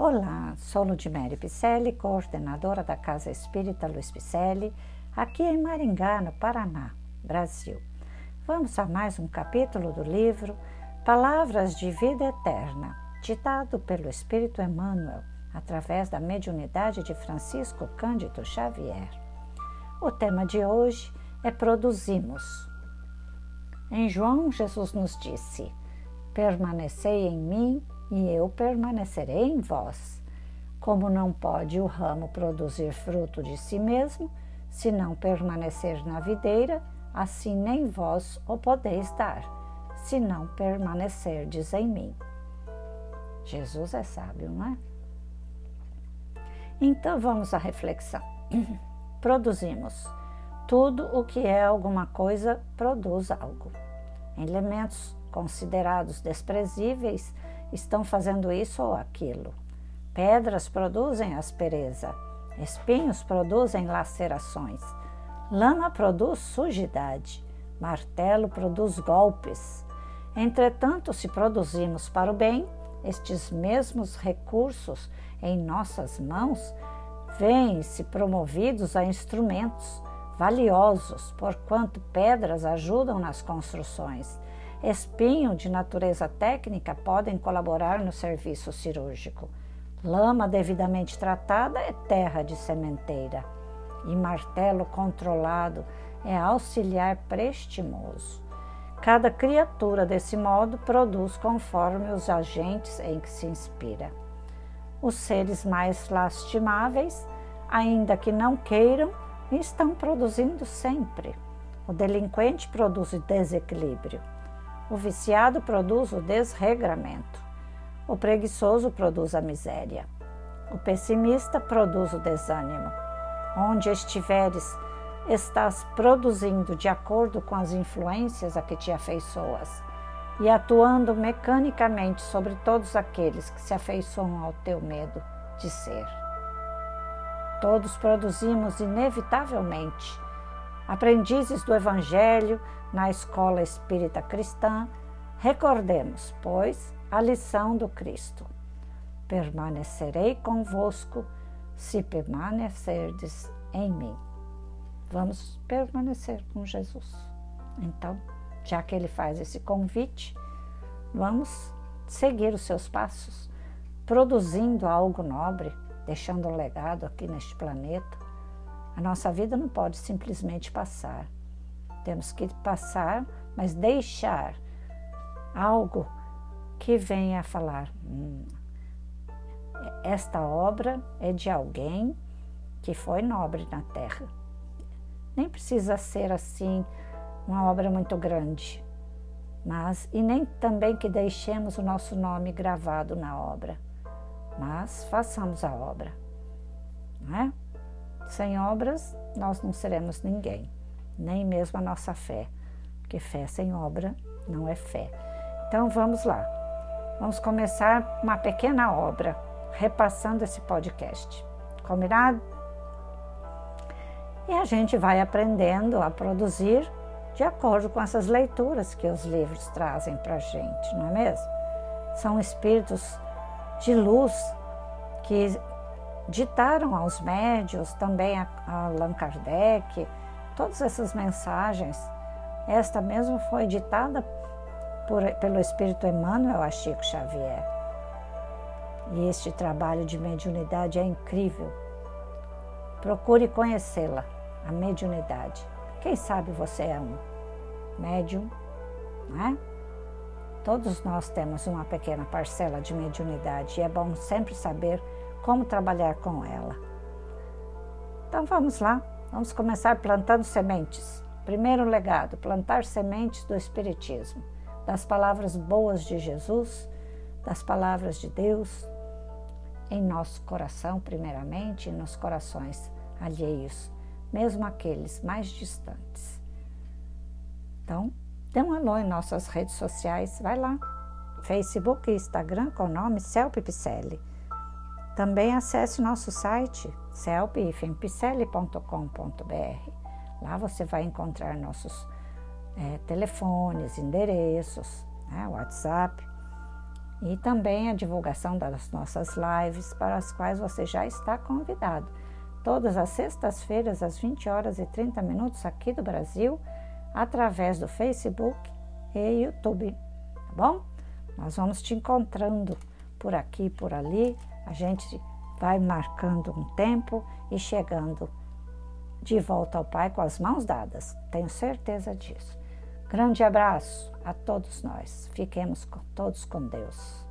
Olá, sou Ludmere Picelli, coordenadora da Casa Espírita Luiz Picelli, aqui em Maringá, no Paraná, Brasil. Vamos a mais um capítulo do livro Palavras de Vida Eterna, ditado pelo Espírito Emmanuel, através da mediunidade de Francisco Cândido Xavier. O tema de hoje é Produzimos. Em João, Jesus nos disse: Permanecei em mim e eu permanecerei em vós. Como não pode o ramo produzir fruto de si mesmo, se não permanecer na videira, assim nem vós o podeis dar, se não permanecerdes em mim. Jesus é sábio, não é? Então vamos à reflexão. Produzimos. Tudo o que é alguma coisa produz algo. Elementos considerados desprezíveis estão fazendo isso ou aquilo. Pedras produzem aspereza, espinhos produzem lacerações, lama produz sujidade, martelo produz golpes. Entretanto, se produzimos para o bem, estes mesmos recursos em nossas mãos vêm-se promovidos a instrumentos valiosos, porquanto pedras ajudam nas construções espinho de natureza técnica podem colaborar no serviço cirúrgico. Lama devidamente tratada é terra de sementeira e martelo controlado é auxiliar prestimoso. Cada criatura, desse modo, produz conforme os agentes em que se inspira. Os seres mais lastimáveis, ainda que não queiram, estão produzindo sempre. O delinquente produz desequilíbrio. O viciado produz o desregramento. O preguiçoso produz a miséria. O pessimista produz o desânimo. Onde estiveres, estás produzindo de acordo com as influências a que te afeiçoas e atuando mecanicamente sobre todos aqueles que se afeiçoam ao teu medo de ser. Todos produzimos inevitavelmente aprendizes do Evangelho na escola espírita cristã, recordemos, pois, a lição do Cristo. Permanecerei convosco se permanecerdes em mim. Vamos permanecer com Jesus. Então, já que ele faz esse convite, vamos seguir os seus passos, produzindo algo nobre, deixando um legado aqui neste planeta a nossa vida não pode simplesmente passar. Temos que passar, mas deixar algo que venha a falar: hum, esta obra é de alguém que foi nobre na terra. Nem precisa ser assim uma obra muito grande, mas e nem também que deixemos o nosso nome gravado na obra, mas façamos a obra, não é? Sem obras, nós não seremos ninguém, nem mesmo a nossa fé, porque fé sem obra não é fé. Então vamos lá, vamos começar uma pequena obra, repassando esse podcast. Combinado? E a gente vai aprendendo a produzir de acordo com essas leituras que os livros trazem para a gente, não é mesmo? São espíritos de luz que ditaram aos médios, também a, Allan Kardec, todas essas mensagens. Esta mesmo foi ditada por, pelo Espírito Emmanuel a Chico Xavier. E este trabalho de mediunidade é incrível. Procure conhecê-la, a mediunidade. Quem sabe você é um médium, não é? Todos nós temos uma pequena parcela de mediunidade e é bom sempre saber como trabalhar com ela. Então vamos lá, vamos começar plantando sementes. Primeiro legado: plantar sementes do Espiritismo, das palavras boas de Jesus, das palavras de Deus, em nosso coração, primeiramente, e nos corações alheios, mesmo aqueles mais distantes. Então, dê um alô em nossas redes sociais, vai lá, Facebook e Instagram com o nome Celpe Picelli. Também acesse nosso site celpifempicelli.com.br. Lá você vai encontrar nossos é, telefones, endereços, né, WhatsApp e também a divulgação das nossas lives, para as quais você já está convidado. Todas as sextas-feiras, às 20 horas e 30 minutos, aqui do Brasil, através do Facebook e YouTube, tá bom? Nós vamos te encontrando por aqui, por ali, a gente vai marcando um tempo e chegando de volta ao Pai com as mãos dadas, tenho certeza disso. Grande abraço a todos nós. Fiquemos todos com Deus.